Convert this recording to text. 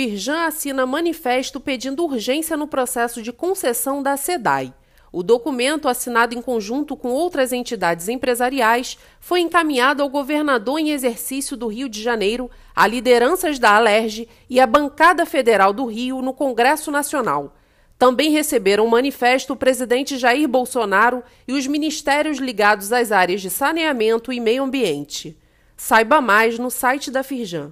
Firjan assina manifesto pedindo urgência no processo de concessão da SEDAI. O documento, assinado em conjunto com outras entidades empresariais, foi encaminhado ao governador em exercício do Rio de Janeiro, a lideranças da Alerj e à bancada federal do Rio no Congresso Nacional. Também receberam o manifesto o presidente Jair Bolsonaro e os ministérios ligados às áreas de saneamento e meio ambiente. Saiba mais no site da Firjan.